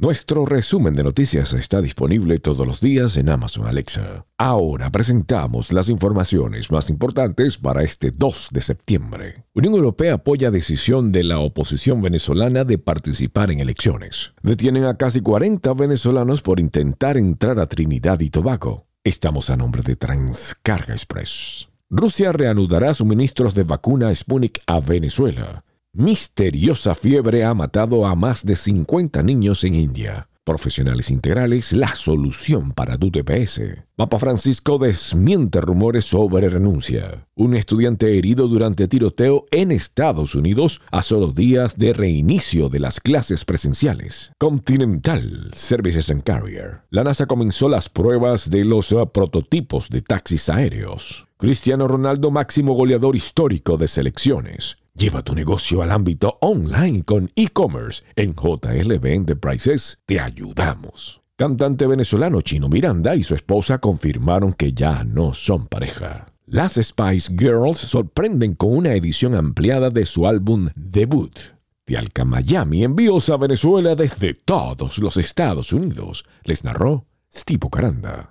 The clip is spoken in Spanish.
Nuestro resumen de noticias está disponible todos los días en Amazon Alexa. Ahora presentamos las informaciones más importantes para este 2 de septiembre. Unión Europea apoya decisión de la oposición venezolana de participar en elecciones. Detienen a casi 40 venezolanos por intentar entrar a Trinidad y Tobago. Estamos a nombre de Transcarga Express. Rusia reanudará suministros de vacuna Sputnik a Venezuela. Misteriosa fiebre ha matado a más de 50 niños en India. Profesionales integrales, la solución para tu TPS. Papa Francisco desmiente rumores sobre renuncia. Un estudiante herido durante tiroteo en Estados Unidos a solo días de reinicio de las clases presenciales. Continental Services and Carrier. La NASA comenzó las pruebas de los uh, prototipos de taxis aéreos. Cristiano Ronaldo, máximo goleador histórico de selecciones. Lleva tu negocio al ámbito online con e-commerce. En JLB Enterprises te ayudamos. Cantante venezolano Chino Miranda y su esposa confirmaron que ya no son pareja. Las Spice Girls sorprenden con una edición ampliada de su álbum debut. De Alca Miami envíos a Venezuela desde todos los Estados Unidos, les narró Steve Caranda.